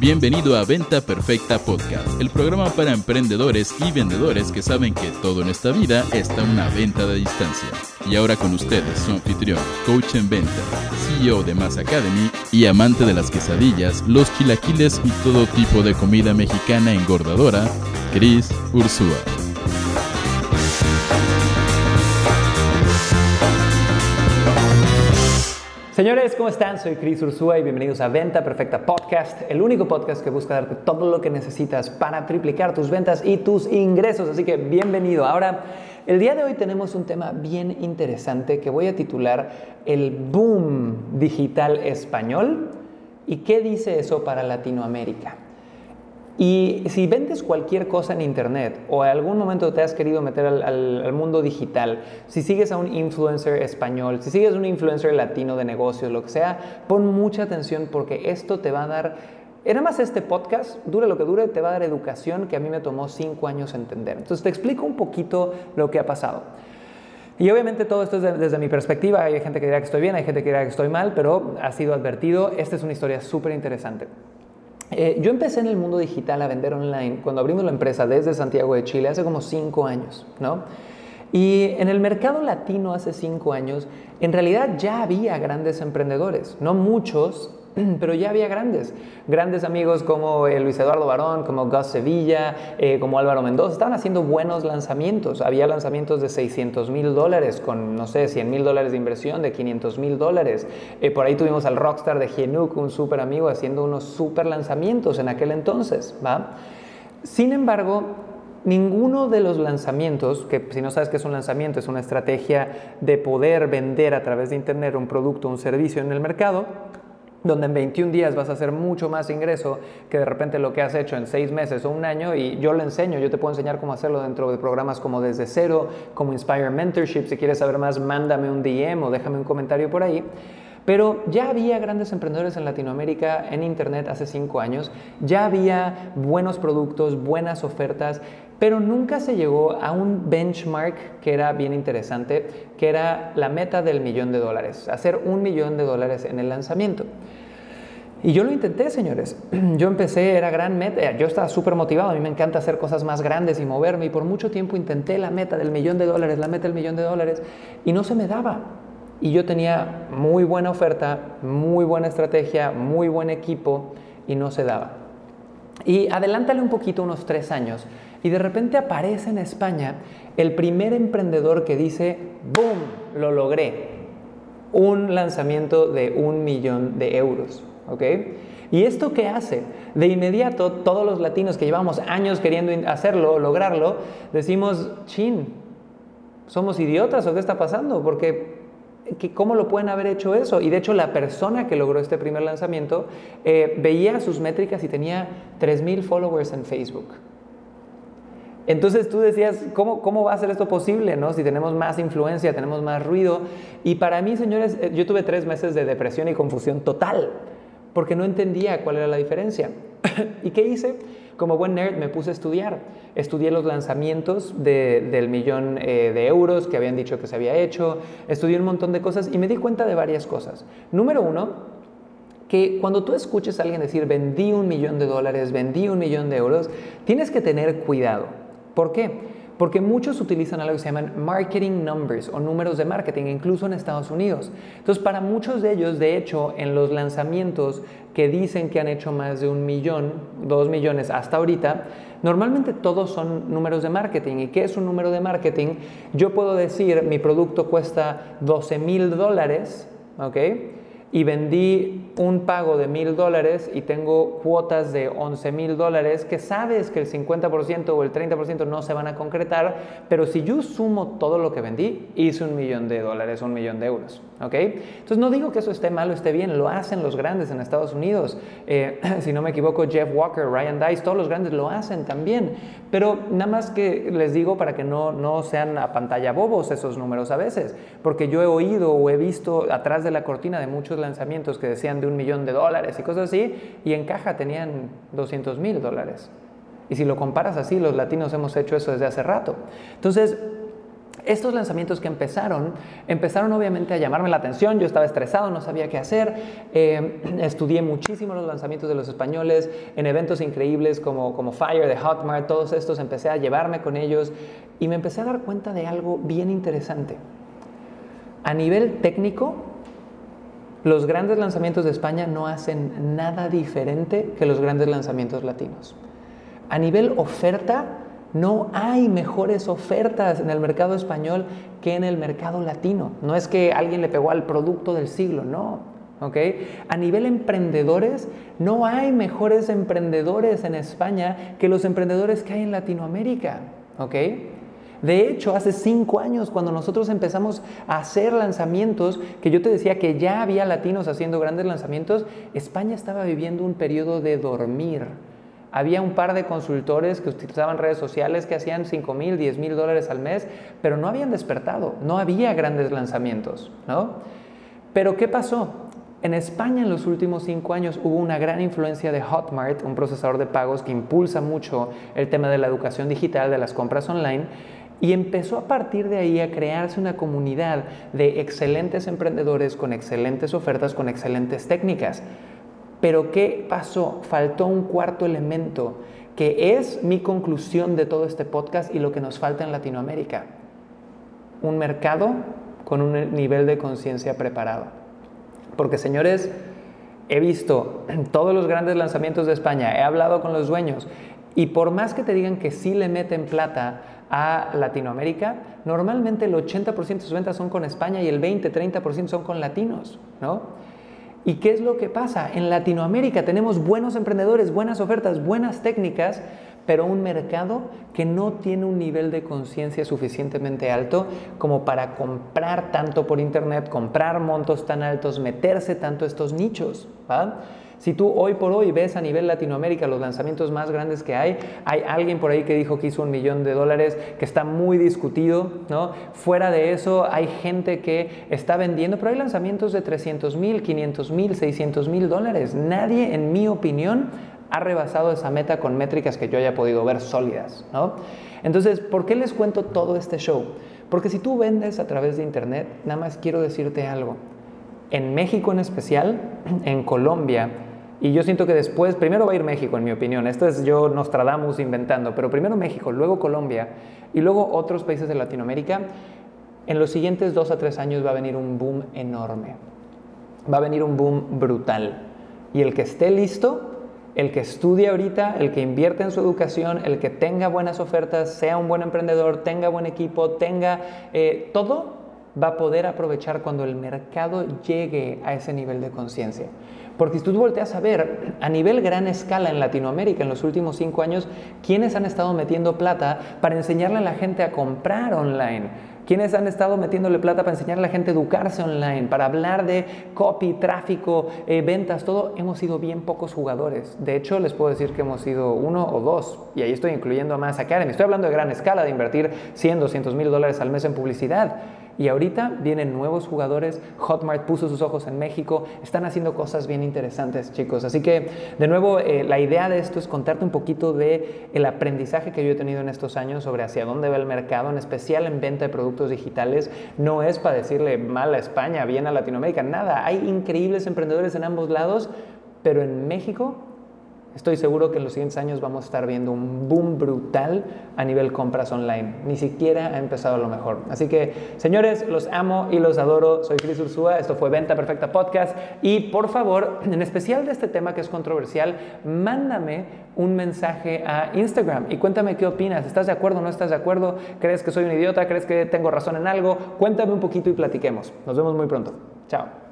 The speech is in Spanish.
Bienvenido a Venta Perfecta Podcast, el programa para emprendedores y vendedores que saben que todo en esta vida está una venta de distancia. Y ahora con ustedes, su anfitrión, coach en venta, CEO de Mass Academy y amante de las quesadillas, los chilaquiles y todo tipo de comida mexicana engordadora, Cris Ursúa. Señores, ¿cómo están? Soy Cris Ursúa y bienvenidos a Venta Perfecta Podcast, el único podcast que busca darte todo lo que necesitas para triplicar tus ventas y tus ingresos. Así que bienvenido. Ahora, el día de hoy tenemos un tema bien interesante que voy a titular El Boom Digital Español y qué dice eso para Latinoamérica. Y si vendes cualquier cosa en Internet o en algún momento te has querido meter al, mundo digital, si sigues a un influencer español, si sigues a un influencer latino de negocios, lo que sea, pon mucha atención porque esto te va a dar, era más este podcast, dure lo que dure, te va a dar educación que a mí me tomó cinco años entender. Entonces te explico un poquito lo que ha pasado. Y obviamente todo esto es desde mi perspectiva, hay gente que dirá que estoy bien, hay gente que dirá que estoy mal, pero ha sido advertido, esta es una historia súper interesante. Eh, yo empecé en el mundo digital a vender online cuando abrimos la empresa desde Santiago de Chile hace como cinco años, ¿no? Y en el mercado latino hace cinco años, en realidad ya había grandes emprendedores, no muchos, pero ya había grandes, grandes amigos como eh, Luis Eduardo Barón, como Gus Sevilla, eh, como Álvaro Mendoza, estaban haciendo buenos lanzamientos, había lanzamientos de 600 mil dólares con, no sé, 100 mil dólares de inversión, de 500 mil dólares, eh, por ahí tuvimos al rockstar de Genuk, un súper amigo, haciendo unos súper lanzamientos en aquel entonces, ¿va? Sin embargo, ninguno de los lanzamientos, que si no sabes qué es un lanzamiento, es una estrategia de poder vender a través de Internet un producto un servicio en el mercado, donde en 21 días vas a hacer mucho más ingreso que de repente lo que has hecho en 6 meses o un año y yo lo enseño, yo te puedo enseñar cómo hacerlo dentro de programas como Desde Cero, como Inspire Mentorship, si quieres saber más, mándame un DM o déjame un comentario por ahí. Pero ya había grandes emprendedores en Latinoamérica en Internet hace 5 años, ya había buenos productos, buenas ofertas, pero nunca se llegó a un benchmark que era bien interesante, que era la meta del millón de dólares, hacer un millón de dólares en el lanzamiento. Y yo lo intenté, señores. Yo empecé, era gran meta, yo estaba súper motivado, a mí me encanta hacer cosas más grandes y moverme, y por mucho tiempo intenté la meta del millón de dólares, la meta del millón de dólares, y no se me daba. Y yo tenía muy buena oferta, muy buena estrategia, muy buen equipo, y no se daba. Y adelántale un poquito, unos tres años, y de repente aparece en España el primer emprendedor que dice, ¡boom! Lo logré. Un lanzamiento de un millón de euros. ¿Ok? ¿Y esto qué hace? De inmediato, todos los latinos que llevamos años queriendo hacerlo, lograrlo, decimos, chin, ¿somos idiotas o qué está pasando? Porque ¿cómo lo pueden haber hecho eso? Y de hecho la persona que logró este primer lanzamiento eh, veía sus métricas y tenía 3.000 followers en Facebook. Entonces tú decías, ¿cómo, ¿cómo va a ser esto posible? ¿no? Si tenemos más influencia, tenemos más ruido. Y para mí, señores, eh, yo tuve tres meses de depresión y confusión total, porque no entendía cuál era la diferencia. ¿Y qué hice? Como buen nerd me puse a estudiar. Estudié los lanzamientos del millón eh, de euros que habían dicho que se había hecho. Estudié un montón de cosas y me di cuenta de varias cosas. Número uno, que cuando tú escuches a alguien decir vendí un millón de dólares, vendí un millón de euros, tienes que tener cuidado. ¿Por qué? Porque muchos utilizan algo que se llaman marketing numbers o números de marketing, incluso en Estados Unidos. Entonces, para muchos de ellos, de hecho, en los lanzamientos que dicen que han hecho más de un millón, dos millones hasta ahorita, normalmente todos son números de marketing. ¿Y qué es un número de marketing? Yo puedo decir, mi producto cuesta 12 mil dólares, ¿ok? Y vendí un pago de mil dólares y tengo cuotas de 11 mil dólares que sabes que el 50% o el 30% no se van a concretar, pero si yo sumo todo lo que vendí, hice un millón de dólares, un millón de euros. ¿ok? Entonces no digo que eso esté mal o esté bien, lo hacen los grandes en Estados Unidos. Eh, si no me equivoco, Jeff Walker, Ryan Dice, todos los grandes lo hacen también. Pero nada más que les digo para que no, no sean a pantalla bobos esos números a veces, porque yo he oído o he visto atrás de la cortina de muchos lanzamientos que decían de un millón de dólares y cosas así, y en caja tenían 200 mil dólares. Y si lo comparas así, los latinos hemos hecho eso desde hace rato. Entonces, estos lanzamientos que empezaron, empezaron obviamente a llamarme la atención, yo estaba estresado, no sabía qué hacer, eh, estudié muchísimo los lanzamientos de los españoles en eventos increíbles como, como Fire, de Hotmart, todos estos, empecé a llevarme con ellos y me empecé a dar cuenta de algo bien interesante. A nivel técnico, los grandes lanzamientos de España no hacen nada diferente que los grandes lanzamientos latinos. A nivel oferta, no hay mejores ofertas en el mercado español que en el mercado latino. No es que alguien le pegó al producto del siglo, no. A nivel emprendedores, no hay mejores emprendedores en España que los emprendedores que hay en Latinoamérica. De hecho, hace cinco años, cuando nosotros empezamos a hacer lanzamientos, que yo te decía que ya había latinos haciendo grandes lanzamientos, España estaba viviendo un periodo de dormir. Había un par de consultores que utilizaban redes sociales que hacían 5 mil, 10 mil dólares al mes, pero no habían despertado, no había grandes lanzamientos, ¿no? Pero ¿qué pasó? En España en los últimos cinco años hubo una gran influencia de Hotmart, un procesador de pagos que impulsa mucho el tema de la educación digital, de las compras online, y empezó a partir de ahí a crearse una comunidad de excelentes emprendedores con excelentes ofertas, con excelentes técnicas. Pero ¿qué pasó? Faltó un cuarto elemento que es mi conclusión de todo este podcast y lo que nos falta en Latinoamérica. Un mercado con un nivel de conciencia preparado. Porque señores, he visto todos los grandes lanzamientos de España, he hablado con los dueños y por más que te digan que sí le meten plata a Latinoamérica, normalmente el 80% de sus ventas son con España y el 20-30% son con latinos, ¿no? ¿Y qué es lo que pasa? En Latinoamérica tenemos buenos emprendedores, buenas ofertas, buenas técnicas, pero un mercado que no tiene un nivel de conciencia suficientemente alto como para comprar tanto por Internet, comprar montos tan altos, meterse tanto a estos nichos. Si tú hoy por hoy ves a nivel Latinoamérica los lanzamientos más grandes que hay, hay alguien por ahí que dijo que hizo un millón de dólares, que está muy discutido, ¿no? Fuera de eso hay gente que está vendiendo, pero hay lanzamientos de 300 mil, 500 mil, 600 mil dólares. Nadie, en mi opinión, ha rebasado esa meta con métricas que yo haya podido ver sólidas, ¿no? Entonces, ¿por qué les cuento todo este show? Porque si tú vendes a través de Internet, nada más quiero decirte algo. En México en especial, en Colombia, y yo siento que después, primero va a ir México, en mi opinión. Esto es yo Nostradamus inventando, pero primero México, luego Colombia y luego otros países de Latinoamérica. En los siguientes dos a tres años va a venir un boom enorme. Va a venir un boom brutal. Y el que esté listo, el que estudie ahorita, el que invierte en su educación, el que tenga buenas ofertas, sea un buen emprendedor, tenga buen equipo, tenga eh, todo, va a poder aprovechar cuando el mercado llegue a ese nivel de conciencia. Porque si tú volteas a ver a nivel gran escala en Latinoamérica en los últimos cinco años, ¿quiénes han estado metiendo plata para enseñarle a la gente a comprar online? ¿Quiénes han estado metiéndole plata para enseñarle a la gente a educarse online, para hablar de copy, tráfico, eh, ventas, todo? Hemos sido bien pocos jugadores. De hecho, les puedo decir que hemos sido uno o dos. Y ahí estoy incluyendo a Mass Academy. Estoy hablando de gran escala, de invertir 100, 200 mil dólares al mes en publicidad. Y ahorita vienen nuevos jugadores, Hotmart puso sus ojos en México, están haciendo cosas bien interesantes, chicos. Así que, de nuevo, eh, la idea de esto es contarte un poquito de el aprendizaje que yo he tenido en estos años sobre hacia dónde va el mercado, en especial en venta de productos digitales. No es para decirle mal a España, bien a Latinoamérica, nada. Hay increíbles emprendedores en ambos lados, pero en México Estoy seguro que en los siguientes años vamos a estar viendo un boom brutal a nivel compras online. Ni siquiera ha empezado lo mejor. Así que, señores, los amo y los adoro. Soy Chris Ursúa. Esto fue Venta Perfecta Podcast. Y por favor, en especial de este tema que es controversial, mándame un mensaje a Instagram y cuéntame qué opinas. ¿Estás de acuerdo o no estás de acuerdo? ¿Crees que soy un idiota? ¿Crees que tengo razón en algo? Cuéntame un poquito y platiquemos. Nos vemos muy pronto. Chao.